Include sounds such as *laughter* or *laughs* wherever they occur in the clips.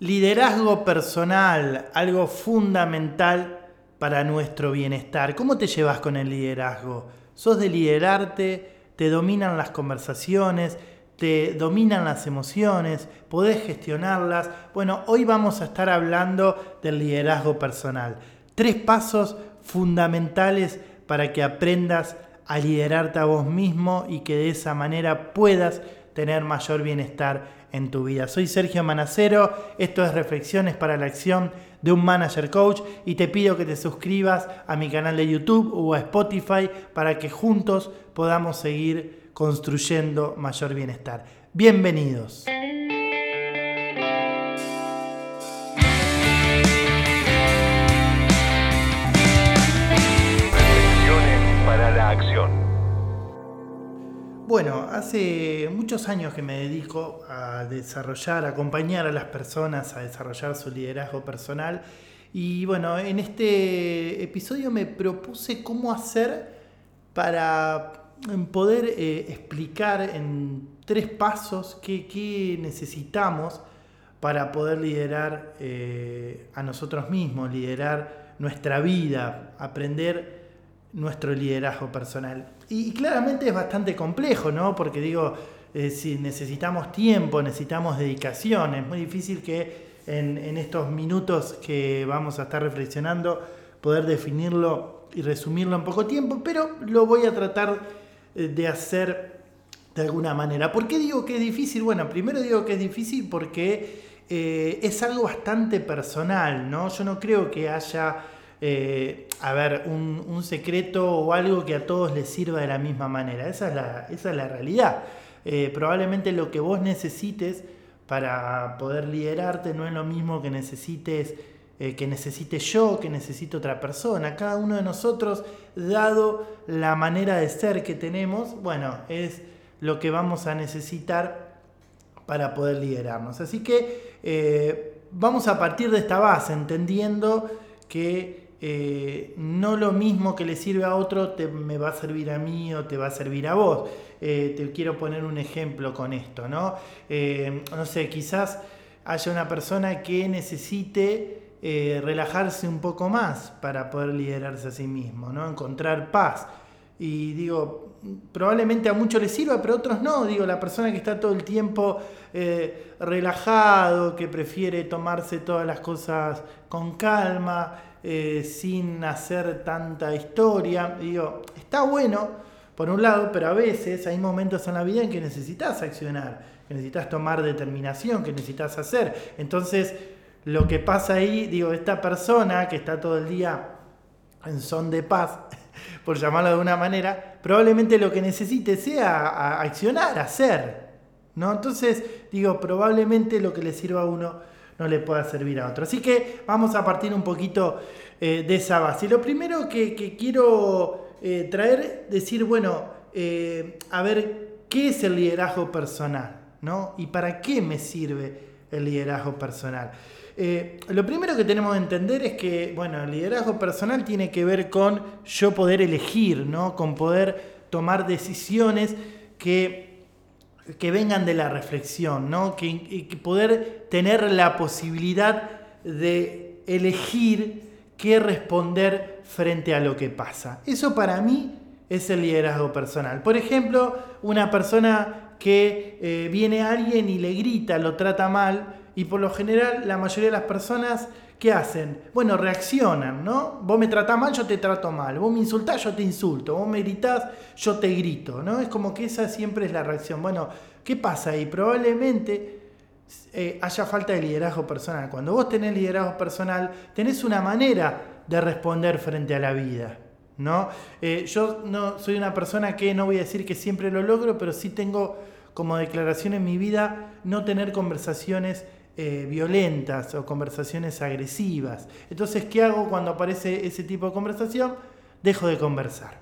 Liderazgo personal, algo fundamental para nuestro bienestar. ¿Cómo te llevas con el liderazgo? ¿Sos de liderarte? ¿Te dominan las conversaciones? ¿Te dominan las emociones? ¿Podés gestionarlas? Bueno, hoy vamos a estar hablando del liderazgo personal. Tres pasos fundamentales para que aprendas a liderarte a vos mismo y que de esa manera puedas tener mayor bienestar en tu vida. Soy Sergio Manacero, esto es Reflexiones para la Acción de un Manager Coach y te pido que te suscribas a mi canal de YouTube o a Spotify para que juntos podamos seguir construyendo mayor bienestar. Bienvenidos. Bueno, hace muchos años que me dedico a desarrollar, a acompañar a las personas a desarrollar su liderazgo personal. Y bueno, en este episodio me propuse cómo hacer para poder eh, explicar en tres pasos qué, necesitamos para poder liderar eh, a nosotros mismos, liderar nuestra vida, aprender nuestro liderazgo personal. Y, claramente es bastante complejo, ¿no? Porque digo, eh, si necesitamos tiempo, necesitamos dedicación, es muy difícil que en, estos minutos que vamos a estar reflexionando poder definirlo y resumirlo en poco tiempo, pero lo voy a tratar eh, de hacer de alguna manera. ¿Por qué digo que es difícil? Bueno, primero digo que es difícil porque eh, es algo bastante personal, ¿no? Yo no creo que haya eh, a ver, un, secreto o algo que a todos les sirva de la misma manera. Esa es la, esa es la realidad. Eh, probablemente lo que vos necesites para poder liderarte no es lo mismo que necesites eh, que necesite yo, que necesite otra persona. Cada uno de nosotros, dado la manera de ser que tenemos, bueno, es lo que vamos a necesitar para poder liderarnos. Así que vamos a partir de esta base, entendiendo que eh, no lo mismo que le sirve a otro te, me va a servir a mí o te va a servir a vos. Eh, te quiero poner un ejemplo con esto, ¿no? Eh, no sé, quizás haya una persona que necesite relajarse un poco más para poder liderarse a sí mismo, ¿no? Encontrar paz. Y digo, probablemente a muchos les sirva, pero a otros no. Digo, la persona que está todo el tiempo relajado, que prefiere tomarse todas las cosas con calma, eh, sin hacer tanta historia. Digo, está bueno por un lado, pero a veces hay momentos en la vida en que necesitas accionar, que necesitas tomar determinación, que necesitas hacer. Entonces, lo que pasa ahí, digo, esta persona que está todo el día en son de paz, *laughs* por llamarlo de una manera, probablemente lo que necesite sea accionar, hacer. ¿no? Entonces, digo, probablemente lo que le sirva a uno no le pueda servir a otro. Así que vamos a partir un poquito eh, de esa base. Lo primero que, quiero eh, traer, decir, bueno, eh, a ver, ¿qué es el liderazgo personal? ¿no? ¿Y para qué me sirve el liderazgo personal? lo primero que tenemos que entender es que, bueno, el liderazgo personal tiene que ver con yo poder elegir, ¿no? Con poder tomar decisiones que que vengan de la reflexión, ¿no? que, poder tener la posibilidad de elegir qué responder frente a lo que pasa. Eso para mí es el liderazgo personal. Por ejemplo, una persona que eh, viene a alguien y le grita, lo trata mal, y por lo general la mayoría de las personas ¿qué hacen? Bueno, reaccionan, ¿no? Vos me tratás mal, yo te trato mal. Vos me insultás, yo te insulto. Vos me gritás, yo te grito, ¿no? Es como que esa siempre es la reacción. Bueno, ¿qué pasa ahí? Probablemente eh, haya falta de liderazgo personal. Cuando vos tenés liderazgo personal, tenés una manera de responder frente a la vida. ¿no? Eh, yo no soy una persona que no voy a decir que siempre lo logro, pero sí tengo como declaración en mi vida no tener conversaciones eh, violentas o conversaciones agresivas. Entonces, ¿qué hago cuando aparece ese tipo de conversación? Dejo de conversar.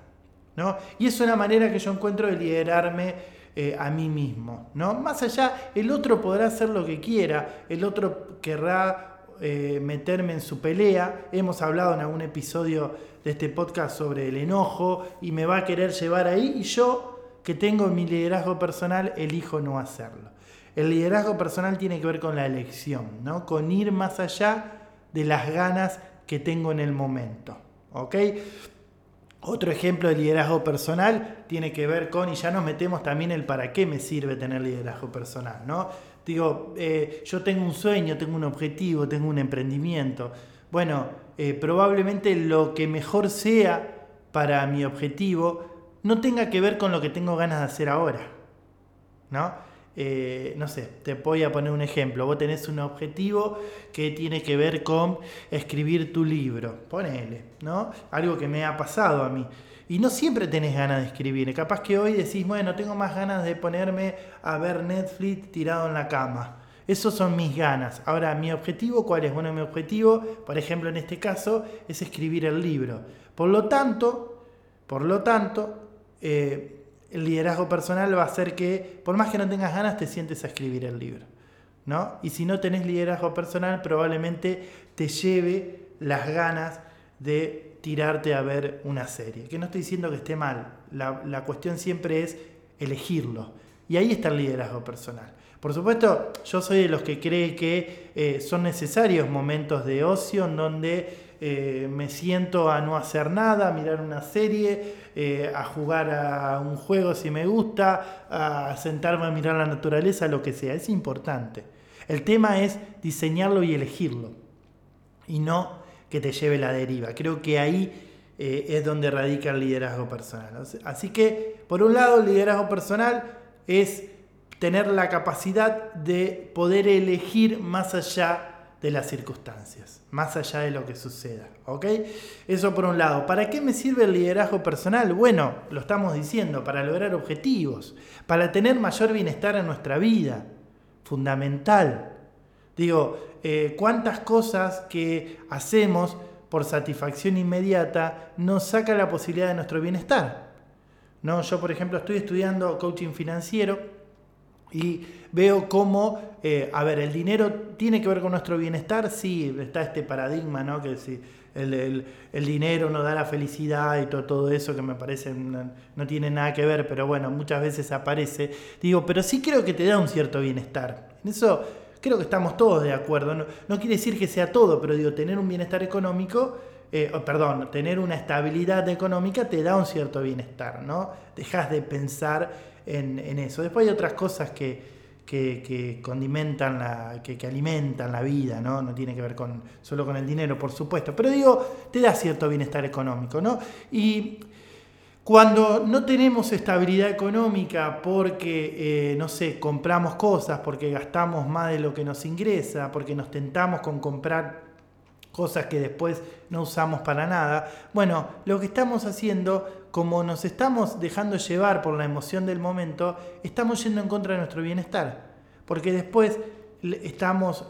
¿no? Y es una manera que yo encuentro de liderarme eh, a mí mismo. ¿no? Más allá, el otro podrá hacer lo que quiera, el otro querrá eh, meterme en su pelea. Hemos hablado en algún episodio de este podcast sobre el enojo y me va a querer llevar ahí y yo, que tengo mi liderazgo personal, elijo no hacerlo. El liderazgo personal tiene que ver con la elección, ¿no? con ir más allá de las ganas que tengo en el momento. ¿ok? Otro ejemplo de liderazgo personal tiene que ver con, y ya nos metemos también el para qué me sirve tener liderazgo personal, ¿no? Digo, eh, yo tengo un sueño, tengo un objetivo, tengo un emprendimiento. Bueno, eh, probablemente lo que mejor sea para mi objetivo no tenga que ver con lo que tengo ganas de hacer ahora, ¿no? Eh, no sé, te voy a poner un ejemplo. Vos tenés un objetivo que tiene que ver con escribir tu libro. Ponele, ¿no? Algo que me ha pasado a mí. Y no siempre tenés ganas de escribir. Capaz que hoy decís, bueno, tengo más ganas de ponerme a ver Netflix tirado en la cama. Esos son mis ganas. Ahora, ¿mi objetivo cuál es? Bueno, mi objetivo, por ejemplo, en este caso, es escribir el libro. Por lo tanto, por lo tanto, eh, el liderazgo personal va a hacer que, por más que no tengas ganas, te sientes a escribir el libro. ¿no? Y si no tenés liderazgo personal, probablemente te lleve las ganas de tirarte a ver una serie. Que no estoy diciendo que esté mal, la, cuestión siempre es elegirlo. Y ahí está el liderazgo personal. Por supuesto, yo soy de los que cree que eh, son necesarios momentos de ocio en donde eh, me siento a no hacer nada, a mirar una serie, eh, a jugar a un juego si me gusta, a sentarme a mirar la naturaleza, lo que sea. Es importante. El tema es diseñarlo y elegirlo y no que te lleve la deriva. Creo que ahí eh, es donde radica el liderazgo personal. Así que, por un lado, el liderazgo personal es tener la capacidad de poder elegir más allá de las circunstancias, más allá de lo que suceda. ¿ok? Eso por un lado. ¿Para qué me sirve el liderazgo personal? Bueno, lo estamos diciendo, para lograr objetivos, para tener mayor bienestar en nuestra vida. Fundamental. Digo, eh, ¿cuántas cosas que hacemos por satisfacción inmediata nos saca la posibilidad de nuestro bienestar? ¿No? Yo, por ejemplo, estoy estudiando coaching financiero y veo cómo, eh, a ver, el dinero tiene que ver con nuestro bienestar, sí, está este paradigma, ¿no? Que si el, dinero nos da la felicidad y todo, todo eso que me parece no, tiene nada que ver, pero bueno, muchas veces aparece. Digo, pero sí creo que te da un cierto bienestar. En eso creo que estamos todos de acuerdo. No, quiere decir que sea todo, pero digo, tener un bienestar económico, eh, perdón, tener una estabilidad económica te da un cierto bienestar, ¿no? Dejas de pensar en, eso. Después hay otras cosas que, condimentan, la, que, alimentan la vida, ¿no? No tiene que ver con, solo con el dinero, por supuesto. Pero digo, te da cierto bienestar económico, ¿no? Y cuando no tenemos estabilidad económica porque, eh, no sé, compramos cosas, porque gastamos más de lo que nos ingresa, porque nos tentamos con comprar cosas que después no usamos para nada. Bueno, lo que estamos haciendo, como nos estamos dejando llevar por la emoción del momento, estamos yendo en contra de nuestro bienestar. Porque después estamos,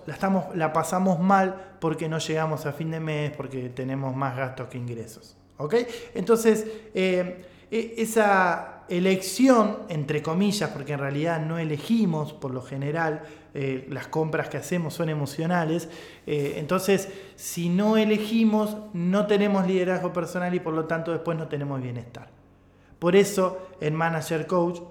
la, pasamos mal porque no llegamos a fin de mes, porque tenemos más gastos que ingresos. ¿Ok? Entonces, eh, e, esa elección, entre comillas, porque en realidad no elegimos por lo general, eh, las compras que hacemos son emocionales, eh, entonces si no elegimos no tenemos liderazgo personal y por lo tanto después no tenemos bienestar. Por eso en Manager Coach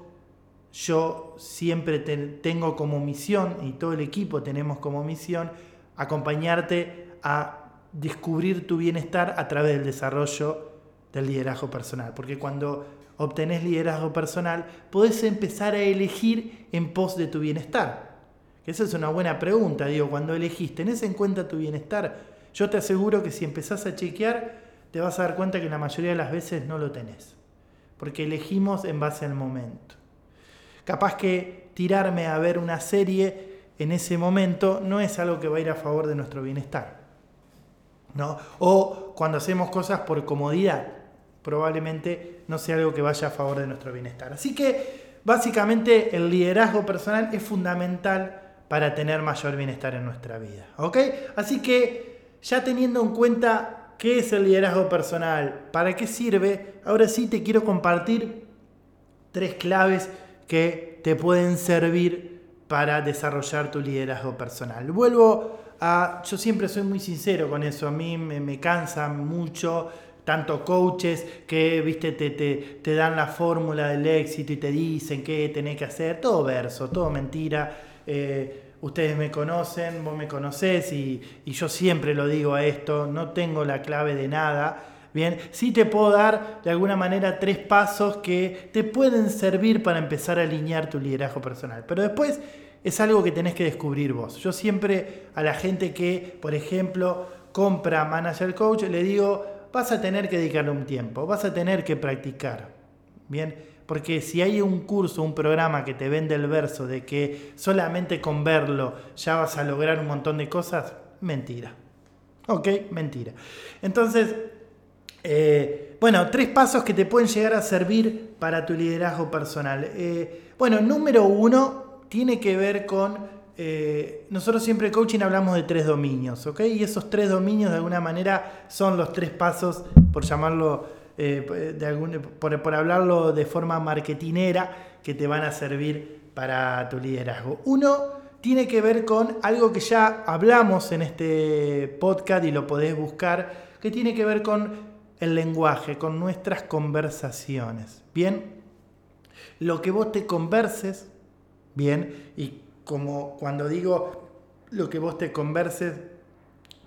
yo siempre tengo como misión y todo el equipo tenemos como misión acompañarte a descubrir tu bienestar a través del desarrollo del liderazgo personal, porque cuando obtenés liderazgo personal, podés empezar a elegir en pos de tu bienestar. Esa es una buena pregunta, digo, cuando elegís, ¿tenés en cuenta tu bienestar? Yo te aseguro que si empezás a chequear, te vas a dar cuenta que la mayoría de las veces no lo tenés, porque elegimos en base al momento. Capaz que tirarme a ver una serie en ese momento no es algo que va a ir a favor de nuestro bienestar. ¿no? O cuando hacemos cosas por comodidad, probablemente no sea algo que vaya a favor de nuestro bienestar. Así que básicamente el liderazgo personal es fundamental para tener mayor bienestar en nuestra vida. ¿Ok? Así que ya teniendo en cuenta qué es el liderazgo personal, para qué sirve, ahora sí te quiero compartir tres claves que te pueden servir para desarrollar tu liderazgo personal. Vuelvo a, yo siempre soy muy sincero con eso, a mí me, me cansa mucho tanto coaches que viste te, te, te dan la fórmula del éxito y te dicen qué tenés que hacer, todo verso, todo mentira. Eh, ustedes me conocen, vos me conocés y, y yo siempre lo digo a esto, no tengo la clave de nada. Bien, sí te puedo dar de alguna manera tres pasos que te pueden servir para empezar a alinear tu liderazgo personal. Pero después es algo que tenés que descubrir vos. Yo siempre a la gente que, por ejemplo, compra Manager Coach, le digo, vas a tener que dedicarle un tiempo, vas a tener que practicar. Bien, porque si hay un curso, un programa que te vende el verso de que solamente con verlo ya vas a lograr un montón de cosas, mentira. ¿Ok? Mentira. Entonces, eh, bueno, tres pasos que te pueden llegar a servir para tu liderazgo personal. Eh, bueno, número uno tiene que ver con... Eh, nosotros siempre en coaching hablamos de tres dominios, ¿ok? Y esos tres dominios de alguna manera son los tres pasos, por llamarlo eh, de algún, por, hablarlo de forma marketinera, que te van a servir para tu liderazgo. Uno tiene que ver con algo que ya hablamos en este podcast y lo podés buscar, que tiene que ver con el lenguaje, con nuestras conversaciones. Bien, lo que vos te converses, bien, y como cuando digo lo que vos te converses,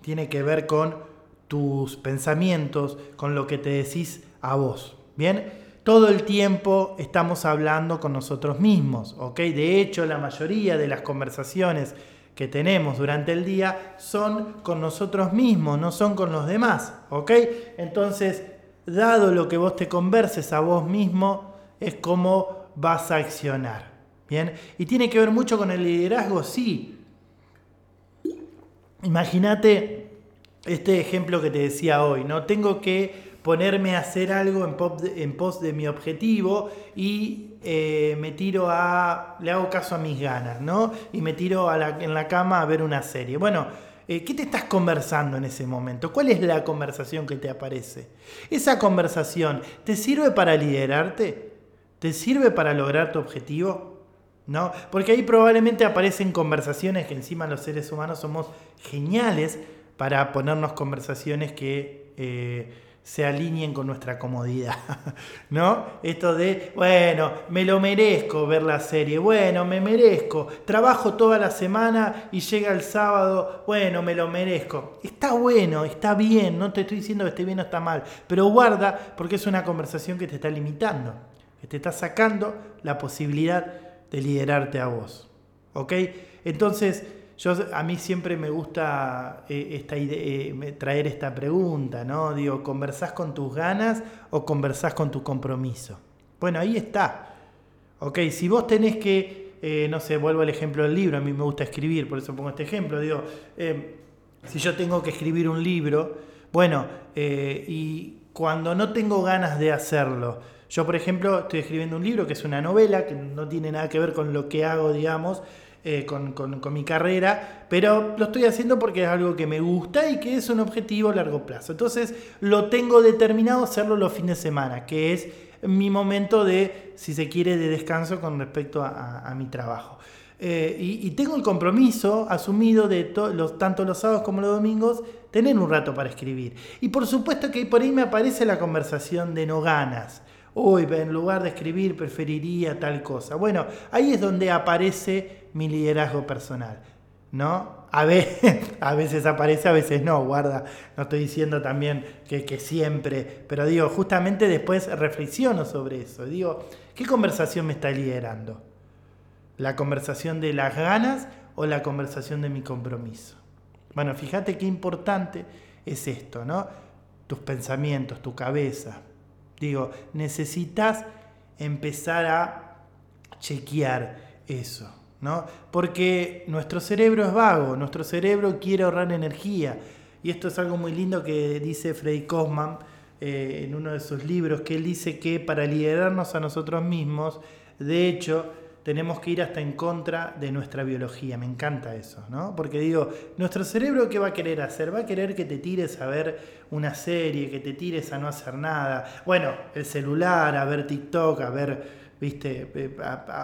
tiene que ver con tus pensamientos, con lo que te decís a vos. Bien, todo el tiempo estamos hablando con nosotros mismos, ¿ok? De hecho, la mayoría de las conversaciones que tenemos durante el día son con nosotros mismos, no son con los demás, ¿ok? Entonces, dado lo que vos te converses a vos mismo, es como vas a accionar, ¿bien? Y tiene que ver mucho con el liderazgo, sí. Imagínate este ejemplo que te decía hoy, ¿no? Tengo que ponerme a hacer algo en, pos de mi objetivo y eh, me tiro a, le hago caso a mis ganas, ¿no? Y me tiro en la cama a ver una serie. Bueno, eh, ¿qué te estás conversando en ese momento? ¿Cuál es la conversación que te aparece? ¿Esa conversación te sirve para liderarte? ¿Te sirve para lograr tu objetivo? ¿No? Porque ahí probablemente aparecen conversaciones que encima los seres humanos somos geniales para ponernos conversaciones que eh, se alineen con nuestra comodidad, *laughs* ¿no? Esto de, bueno, me lo merezco ver la serie, bueno, me merezco, trabajo toda la semana y llega el sábado, bueno, me lo merezco. Está bueno, está bien, no te estoy diciendo que esté bien o está mal, pero guarda porque es una conversación que te está limitando, que te está sacando la posibilidad de liderarte a vos, ¿ok? Entonces, yo, a mí siempre me gusta eh, esta idea, eh, traer esta pregunta, ¿no? Digo, ¿conversás con tus ganas o conversás con tu compromiso? Bueno, ahí está. Ok, si vos tenés que, eh, no sé, vuelvo al ejemplo del libro, a mí me gusta escribir, por eso pongo este ejemplo, digo, si yo tengo que escribir un libro, bueno, y cuando no tengo ganas de hacerlo, yo por ejemplo estoy escribiendo un libro que es una novela, que no tiene nada que ver con lo que hago, digamos, eh, con, mi carrera, pero lo estoy haciendo porque es algo que me gusta y que es un objetivo a largo plazo. Entonces lo tengo determinado hacerlo los fines de semana, que es mi momento de, si se quiere, de descanso con respecto a, mi trabajo. Eh, y, tengo el compromiso asumido de los, tanto los sábados como los domingos tener un rato para escribir. Y por supuesto que por ahí me aparece la conversación de no ganas. Uy, en lugar de escribir preferiría tal cosa. Bueno, ahí es donde aparece mi liderazgo personal. ¿No? *laughs* A veces, aparece, a veces no, guarda. No estoy diciendo también que, que siempre, pero digo, justamente después reflexiono sobre eso. Digo, ¿qué conversación me está liderando? ¿La conversación de las ganas o la conversación de mi compromiso? Bueno, fíjate qué importante es esto, ¿no? Tus pensamientos, tu cabeza. Digo, necesitas empezar a chequear eso. ¿no? Porque nuestro cerebro es vago, nuestro cerebro quiere ahorrar energía. Y esto es algo muy lindo que dice Freddy Kosman eh, en uno de sus libros, que él dice que para liderarnos a nosotros mismos, de hecho, tenemos que ir hasta en contra de nuestra biología. Me encanta eso, ¿no? Porque digo, nuestro cerebro, ¿qué va a querer hacer? Va a querer que te tires a ver una serie, que te tires a no hacer nada. Bueno, el celular, a ver TikTok, a ver, viste, eh,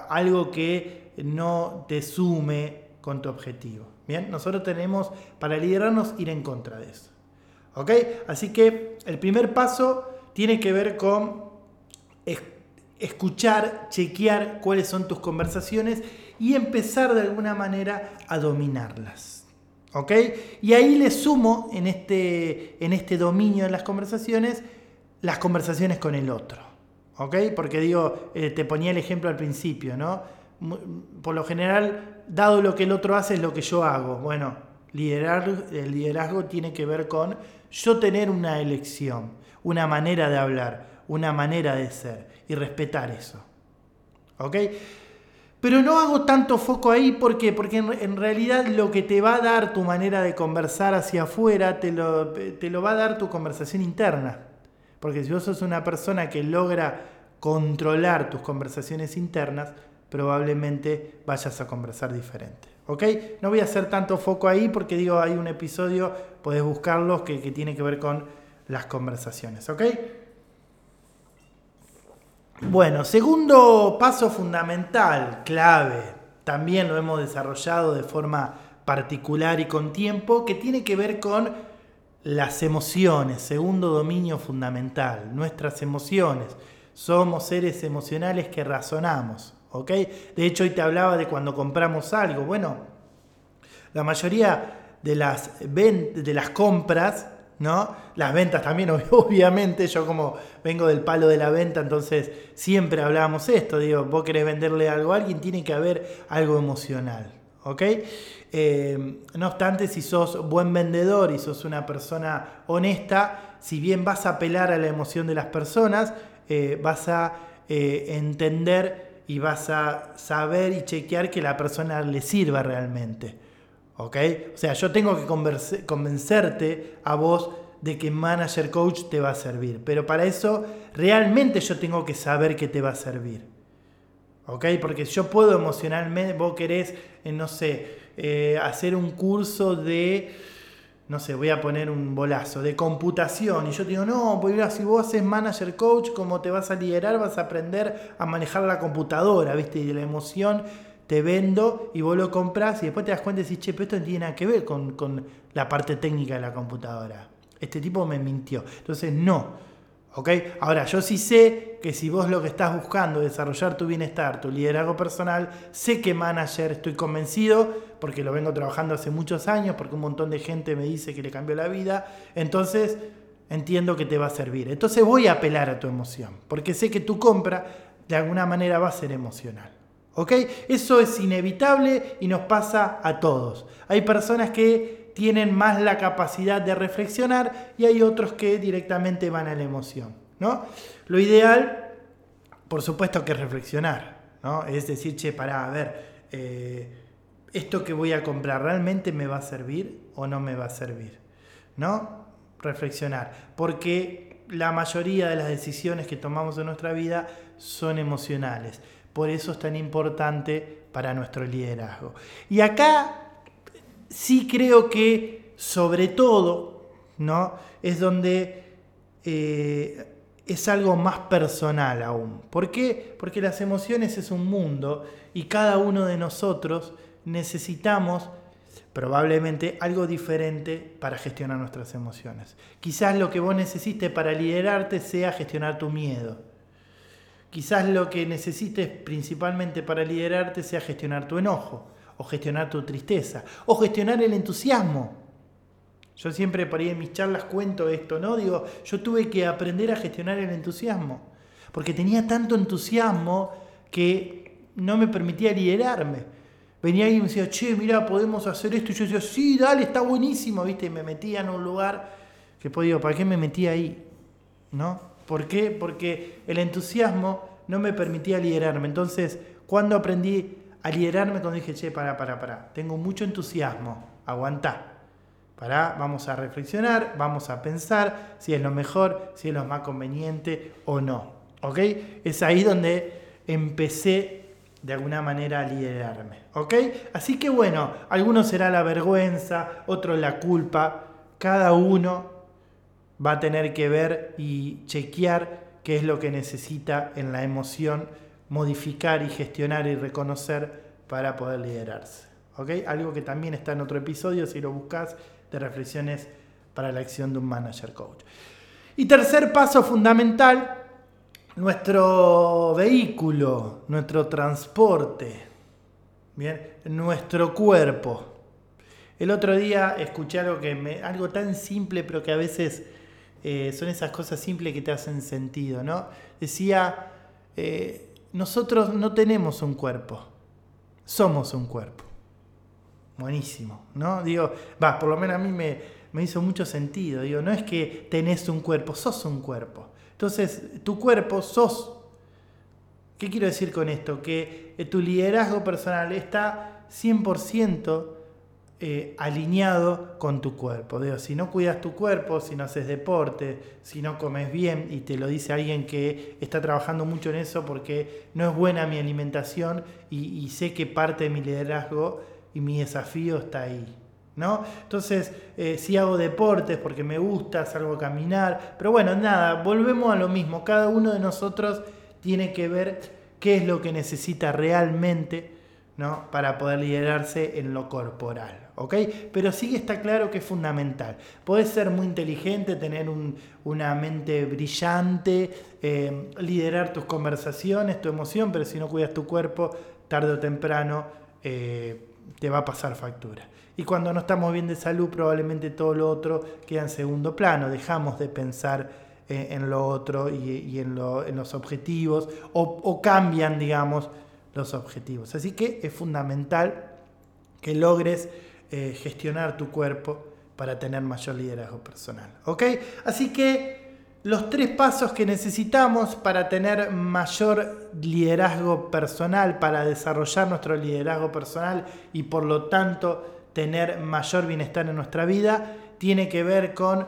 algo que no te sume con tu objetivo. Bien, nosotros tenemos para liderarnos ir en contra de eso. ¿Ok? Así que el primer paso tiene que ver con escuchar, chequear cuáles son tus conversaciones y empezar de alguna manera a dominarlas. ¿Ok? Y ahí le sumo en este, en este dominio de las conversaciones las conversaciones con el otro. ¿Ok? Porque digo, eh, te ponía el ejemplo al principio, ¿no? Por lo general, dado lo que el otro hace, es lo que yo hago. Bueno, liderar, el liderazgo tiene que ver con yo tener una elección, una manera de hablar, una manera de ser y respetar eso. ¿Ok? Pero no hago tanto foco ahí porque, en, realidad lo que te va a dar tu manera de conversar hacia afuera te lo, te lo va a dar tu conversación interna. Porque si vos sos una persona que logra controlar tus conversaciones internas, probablemente vayas a conversar diferente. ¿Ok? No voy a hacer tanto foco ahí porque digo, hay un episodio, podés buscarlo, que, que tiene que ver con las conversaciones. ¿Ok? Bueno, segundo paso fundamental, clave, también lo hemos desarrollado de forma particular y con tiempo, que tiene que ver con las emociones, segundo dominio fundamental, nuestras emociones. Somos seres emocionales que razonamos, ¿ok? De hecho, hoy te hablaba de cuando compramos algo. Bueno, la mayoría de las, de las compras ¿no? Las ventas también, *laughs* obviamente, yo como vengo del palo de la venta, entonces siempre hablábamos esto, digo, vos querés venderle algo a alguien, tiene que haber algo emocional, ¿ok? Eh, no obstante, si sos buen vendedor y sos una persona honesta, si bien vas a apelar a la emoción de las personas, eh, vas a eh, entender y vas a saber y chequear que la persona le sirva realmente. ¿Ok? O sea, yo tengo que convencerte a vos de que Manager Coach te va a servir. Pero para eso realmente yo tengo que saber que te va a servir. ¿Ok? Porque yo puedo emocionalmente, vos querés, eh, no sé, eh, hacer un curso de, no sé, voy a poner un bolazo, de computación. Y yo te digo, no, pues si vos haces Manager Coach, como te vas a liderar, vas a aprender a manejar la computadora, ¿viste? Y la emoción te vendo y vos lo compras y después te das cuenta y decís, che, pero esto no tiene nada que ver con, con la parte técnica de la computadora. Este tipo me mintió. Entonces, no. ¿Ok? Ahora, yo sí sé que si vos lo que estás buscando es desarrollar tu bienestar, tu liderazgo personal, sé que manager, estoy convencido, porque lo vengo trabajando hace muchos años, porque un montón de gente me dice que le cambió la vida, entonces entiendo que te va a servir. Entonces voy a apelar a tu emoción, porque sé que tu compra de alguna manera va a ser emocional. ¿Ok? Eso es inevitable y nos pasa a todos. Hay personas que tienen más la capacidad de reflexionar y hay otros que directamente van a la emoción. ¿no? Lo ideal, por supuesto, que es reflexionar. ¿no? Es decir, che, para a ver, eh, ¿esto que voy a comprar realmente me va a servir o no me va a servir? ¿No? Reflexionar. Porque la mayoría de las decisiones que tomamos en nuestra vida son emocionales. Por eso es tan importante para nuestro liderazgo. Y acá sí creo que sobre todo ¿no? es donde eh, es algo más personal aún. ¿Por qué? Porque las emociones es un mundo y cada uno de nosotros necesitamos probablemente algo diferente para gestionar nuestras emociones. Quizás lo que vos necesites para liderarte sea gestionar tu miedo. Quizás lo que necesites principalmente para liderarte sea gestionar tu enojo, o gestionar tu tristeza, o gestionar el entusiasmo. Yo siempre por ahí en mis charlas cuento esto, ¿no? Digo, yo tuve que aprender a gestionar el entusiasmo, porque tenía tanto entusiasmo que no me permitía liderarme. Venía alguien y me decía, che, mira, podemos hacer esto. Y yo decía, sí, dale, está buenísimo, ¿viste? Y me metía en un lugar que, pues digo, ¿para qué me metí ahí? ¿No? ¿Por qué? Porque el entusiasmo no me permitía liderarme. Entonces, cuando aprendí a liderarme, cuando dije, che, para, para, para, tengo mucho entusiasmo, aguantá. Para, vamos a reflexionar, vamos a pensar si es lo mejor, si es lo más conveniente o no. ¿Ok? Es ahí donde empecé de alguna manera a liderarme. ¿Ok? Así que bueno, algunos será la vergüenza, otros la culpa, cada uno va a tener que ver y chequear qué es lo que necesita en la emoción modificar y gestionar y reconocer para poder liderarse. Algo que también está en otro episodio, si lo buscas, de reflexiones para la acción de un manager coach. Y tercer paso fundamental, nuestro vehículo, nuestro transporte. Bien, nuestro cuerpo. El otro día escuché algo que algo tan simple, pero que a veces eh, son esas cosas simples que te hacen sentido, ¿no? Decía, eh, nosotros no tenemos un cuerpo, somos un cuerpo. Buenísimo, ¿no? Digo, va, por lo menos a mí me, me hizo mucho sentido. Digo, no es que tenés un cuerpo, sos un cuerpo. Entonces, tu cuerpo sos. ¿Qué quiero decir con esto? Que eh, tu liderazgo personal está 100% eh, alineado con tu cuerpo. Si no cuidas tu cuerpo, si no haces deporte, si no comes bien, y te lo dice alguien que está trabajando mucho en eso porque no es buena mi alimentación y, sé que parte de mi liderazgo y mi desafío está ahí. ¿No? Entonces, eh, si hago deportes porque me gusta, salgo a caminar, pero bueno, nada, volvemos a lo mismo, cada uno de nosotros tiene que ver qué es lo que necesita realmente ¿no? para poder liderarse en lo corporal. Pero sí está claro que es fundamental. Puedes ser muy inteligente, tener una mente brillante, eh, liderar tus conversaciones, tu emoción, pero si no cuidas tu cuerpo, tarde o temprano eh, te va a pasar factura. Y cuando no estamos bien de salud, probablemente todo lo otro queda en segundo plano. Dejamos de pensar eh, en lo otro y, en, los objetivos o cambian, digamos, los objetivos. Así que es fundamental que logres eh, gestionar tu cuerpo para tener mayor liderazgo personal. ¿Ok? Así que los tres pasos que necesitamos para tener mayor liderazgo personal, para desarrollar nuestro liderazgo personal y por lo tanto tener mayor bienestar en nuestra vida, tiene que ver con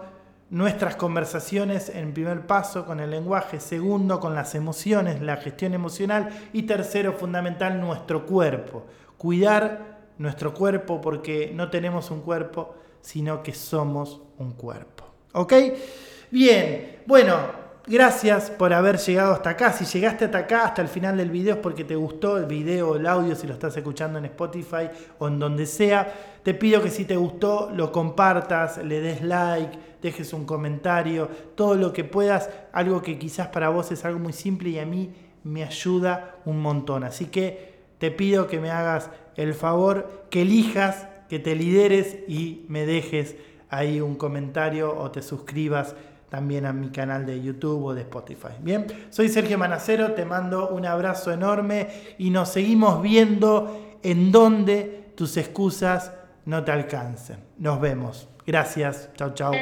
nuestras conversaciones en primer paso con el lenguaje, segundo con las emociones, la gestión emocional y tercero fundamental nuestro cuerpo. Cuidar nuestro cuerpo porque no tenemos un cuerpo, sino que somos un cuerpo. ¿Ok? Bien, bueno, Gracias por haber llegado hasta acá. Si llegaste hasta acá, hasta el final del video, es porque te gustó el video, el audio, si lo estás escuchando en Spotify o en donde sea. Te pido que si te gustó, lo compartas, le des like, dejes un comentario, todo lo que puedas. Algo que quizás para vos es algo muy simple y a mí me ayuda un montón. Así que te pido que me hagas el favor, que elijas, que te lideres y me dejes ahí un comentario o te suscribas también a mi canal de YouTube o de Spotify. Bien, soy Sergio Manacero, te mando un abrazo enorme y nos seguimos viendo en donde tus excusas no te alcancen. Nos vemos. Gracias. Chao, chao.